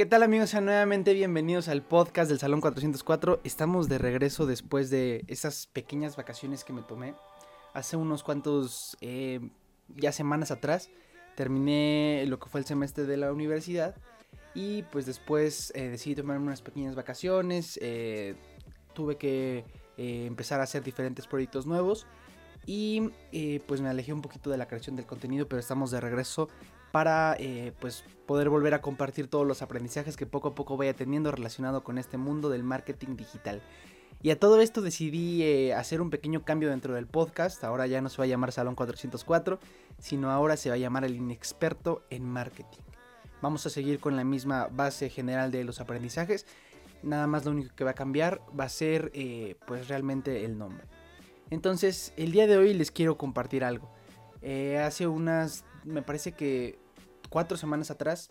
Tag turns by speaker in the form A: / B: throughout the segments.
A: ¿Qué tal amigos? Sean nuevamente bienvenidos al podcast del Salón 404. Estamos de regreso después de esas pequeñas vacaciones que me tomé hace unos cuantos, eh, ya semanas atrás. Terminé lo que fue el semestre de la universidad y pues después eh, decidí tomarme unas pequeñas vacaciones. Eh, tuve que empezar a hacer diferentes proyectos nuevos y pues me alejé un poquito de la creación del contenido, pero estamos de regreso para eh, pues poder volver a compartir todos los aprendizajes que poco a poco vaya teniendo relacionado con este mundo del marketing digital. Y a todo esto decidí eh, hacer un pequeño cambio dentro del podcast. Ahora ya no se va a llamar Salón 404, sino ahora se va a llamar el inexperto en marketing. Vamos a seguir con la misma base general de los aprendizajes. Nada más lo único que va a cambiar va a ser eh, pues realmente el nombre. Entonces el día de hoy les quiero compartir algo. Hace unas me parece que cuatro semanas atrás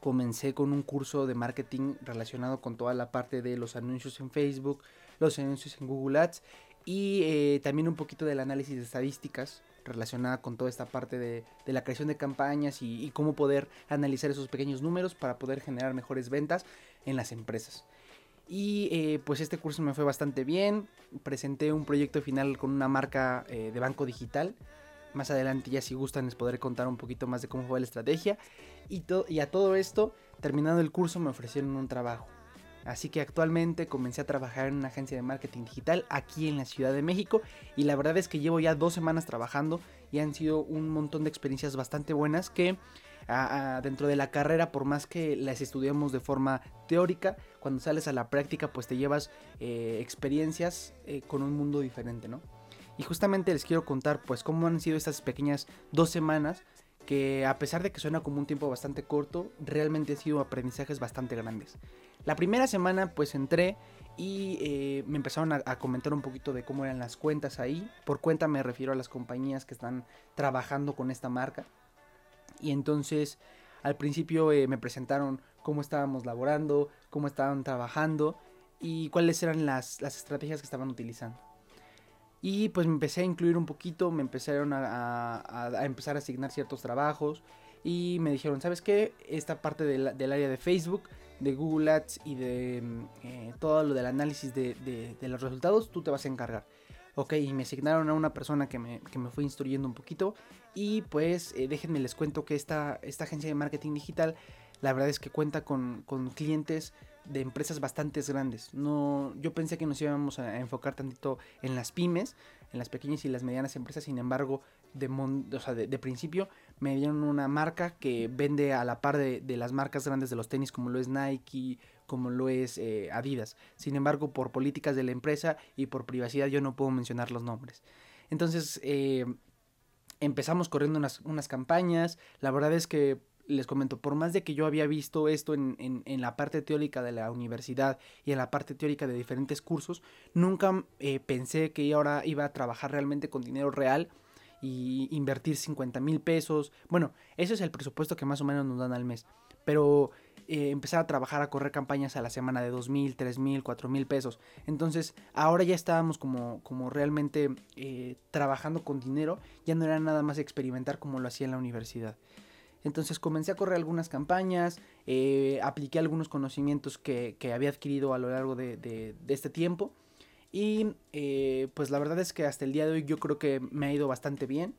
A: comencé con un curso de marketing relacionado con toda la parte de los anuncios en Facebook, los anuncios en Google Ads y eh, también un poquito del análisis de estadísticas relacionada con toda esta parte de, la creación de campañas y, cómo poder analizar esos pequeños números para poder generar mejores ventas en las empresas. Y eh, pues este curso me fue bastante bien, presenté un proyecto final con una marca eh, de banco digital más adelante ya si gustan les podré contar un poquito más de cómo fue la estrategia. Y, y a todo esto, terminado el curso me ofrecieron un trabajo. Así que actualmente comencé a trabajar en una agencia de marketing digital aquí en la Ciudad de México y la verdad es que llevo ya dos semanas trabajando y han sido un montón de experiencias bastante buenas que dentro de la carrera, por más que las estudiamos de forma teórica, cuando sales a la práctica pues te llevas eh, experiencias eh, con un mundo diferente, ¿no? Y justamente les quiero contar pues cómo han sido estas pequeñas dos semanas que a pesar de que suena como un tiempo bastante corto, realmente han sido aprendizajes bastante grandes. La primera semana pues entré y eh, me empezaron a, comentar un poquito de cómo eran las cuentas ahí. Por cuenta me refiero a las compañías que están trabajando con esta marca. Y entonces al principio eh, me presentaron cómo estábamos laborando, cómo estaban trabajando y cuáles eran las estrategias que estaban utilizando. Y pues me empecé a incluir un poquito, me empezaron a, empezar a asignar ciertos trabajos y me dijeron, ¿sabes qué? Esta parte del, área de Facebook, de Google Ads y de mm, eh, todo lo del análisis de, los resultados, tú te vas a encargar. Ok, y me asignaron a una persona que me, que me fue instruyendo un poquito. Y pues eh, déjenme les cuento que esta, esta agencia de marketing digital, la verdad es que cuenta con, con clientes de empresas bastante grandes. No, yo pensé que nos íbamos a enfocar tantito en las pymes, en las pequeñas y las medianas empresas, sin embargo, de, de, principio me dieron una marca que vende a la par de, las marcas grandes de los tenis como lo es Nike, como lo es eh, Adidas. Sin embargo, por políticas de la empresa y por privacidad yo no puedo mencionar los nombres. Entonces, eh, empezamos corriendo unas, unas campañas. La verdad es que les comento, por más de que yo había visto esto en, la parte teórica de la universidad y en la parte teórica de diferentes cursos, nunca eh, pensé que ahora iba a trabajar realmente con dinero real y invertir 50 mil pesos. Bueno, ese es el presupuesto que más o menos nos dan al mes. Pero eh, empezar a trabajar a correr campañas a la semana de 2 mil, 3 mil, 4 mil pesos. Entonces, ahora ya estábamos como, como realmente eh, trabajando con dinero. Ya no era nada más experimentar como lo hacía en la universidad. Entonces comencé a correr algunas campañas, eh, apliqué algunos conocimientos que, había adquirido a lo largo de, este tiempo. Y eh, pues la verdad es que hasta el día de hoy yo creo que me ha ido bastante bien.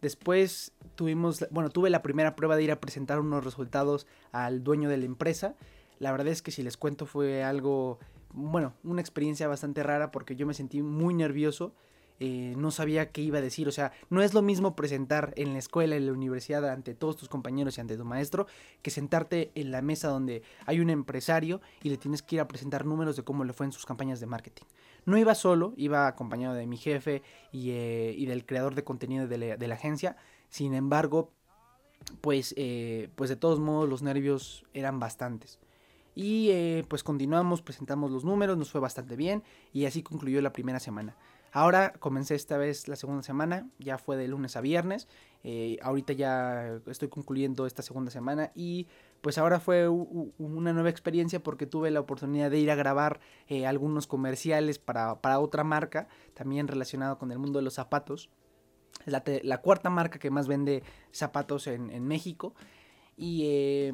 A: Después tuvimos, bueno, tuve la primera prueba de ir a presentar unos resultados al dueño de la empresa. La verdad es que si les cuento fue algo, bueno, una experiencia bastante rara porque yo me sentí muy nervioso eh, no sabía qué iba a decir. O sea, no es lo mismo presentar en la escuela, en la universidad, ante todos tus compañeros y ante tu maestro, que sentarte en la mesa donde hay un empresario y le tienes que ir a presentar números de cómo le fue en sus campañas de marketing. No iba solo, iba acompañado de mi jefe y, eh, del creador de contenido de la, agencia. Sin embargo, pues, eh, pues de todos modos los nervios eran bastantes. Y pues continuamos, presentamos los números, nos fue bastante bien y así concluyó la primera semana. Ahora comencé esta vez la segunda semana, ya fue de lunes a viernes. Eh, ahorita ya estoy concluyendo esta segunda semana y pues ahora fue una nueva experiencia porque tuve la oportunidad de ir a grabar eh, algunos comerciales para, otra marca, también relacionado con el mundo de los zapatos. Es la, cuarta marca que más vende zapatos en, México. Y, eh,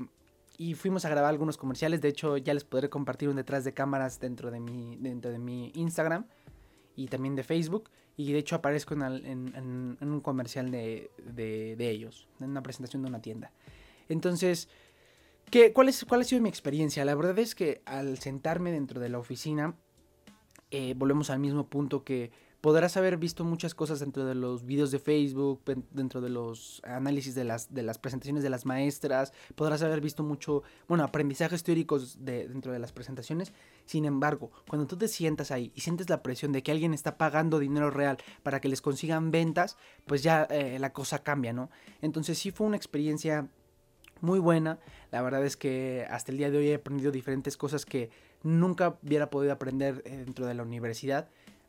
A: y fuimos a grabar algunos comerciales. De hecho, ya les podré compartir un detrás de cámaras dentro de mi, dentro de mi Instagram y también de Facebook. Y de hecho aparezco en, un comercial de, de, ellos, en una presentación de una tienda. Entonces, ¿qué, cuál, es, ¿cuál ha sido mi experiencia? La verdad es que al sentarme dentro de la oficina, eh, volvemos al mismo punto que podrás haber visto muchas cosas dentro de los videos de Facebook, dentro de los análisis de las, de las presentaciones de las maestras, podrás haber visto mucho, bueno, aprendizajes teóricos de, dentro de las presentaciones. Sin embargo, cuando tú te sientas ahí y sientes la presión de que alguien está pagando dinero real para que les consigan ventas, pues ya eh, la cosa cambia, ¿no? Entonces sí fue una experiencia muy buena. La verdad es que hasta el día de hoy he aprendido diferentes cosas que nunca hubiera podido aprender eh, dentro de la universidad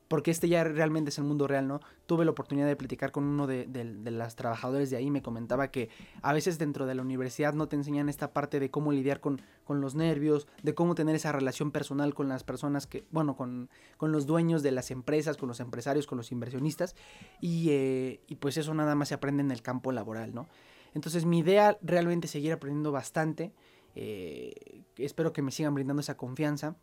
A: porque este ya realmente es el mundo real, ¿no? Tuve la oportunidad de platicar con uno de, de, las trabajadores de ahí, me comentaba que a veces dentro de la universidad no te enseñan esta parte de cómo lidiar con, con los nervios, de cómo tener esa relación personal con las personas que, bueno, con, con los dueños de las empresas, con los empresarios, con los inversionistas, y, eh, y pues eso nada más se aprende en el campo laboral, ¿no? Entonces mi idea realmente es seguir aprendiendo bastante, eh, espero que me sigan brindando esa confianza.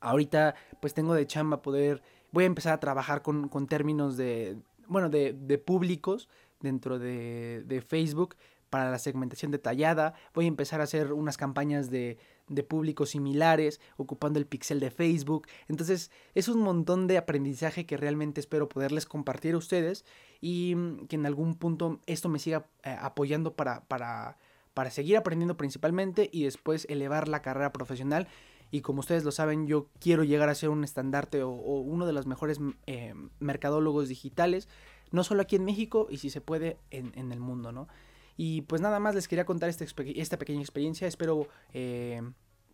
A: Ahorita pues tengo de chamba poder voy a empezar a trabajar con, términos de, bueno, de, públicos dentro de, Facebook para la segmentación detallada. Voy a empezar a hacer unas campañas de, de públicos similares, ocupando el pixel de Facebook. Entonces, es un montón de aprendizaje que realmente espero poderles compartir a ustedes y mm, que en algún punto esto me siga eh, apoyando para, para, para seguir aprendiendo principalmente y después elevar la carrera profesional y como ustedes lo saben, yo quiero llegar a ser un estandarte o, uno de los mejores eh, mercadólogos digitales, no solo aquí en México y si se puede en, el mundo, ¿no? Y pues nada más les quería contar esta, esta pequeña experiencia, espero eh,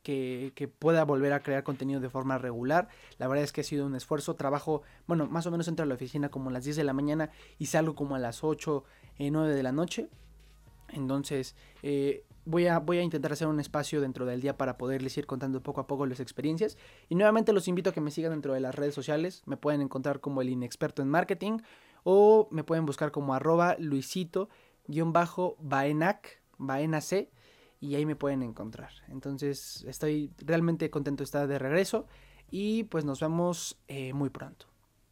A: que, que, pueda volver a crear contenido de forma regular. La verdad es que ha sido un esfuerzo, trabajo, bueno, más o menos entro a la oficina como a las 10 de la mañana y salgo como a las 8, eh, 9 de la noche. Entonces, eh, voy a, voy a intentar hacer un espacio dentro del día para poderles ir contando poco a poco las experiencias. Y nuevamente los invito a que me sigan dentro de las redes sociales. Me pueden encontrar como el inexperto en marketing o me pueden buscar como arroba luisito-baenac, baenac, y ahí me pueden encontrar. Entonces estoy realmente contento de estar de regreso y pues nos vemos eh, muy pronto.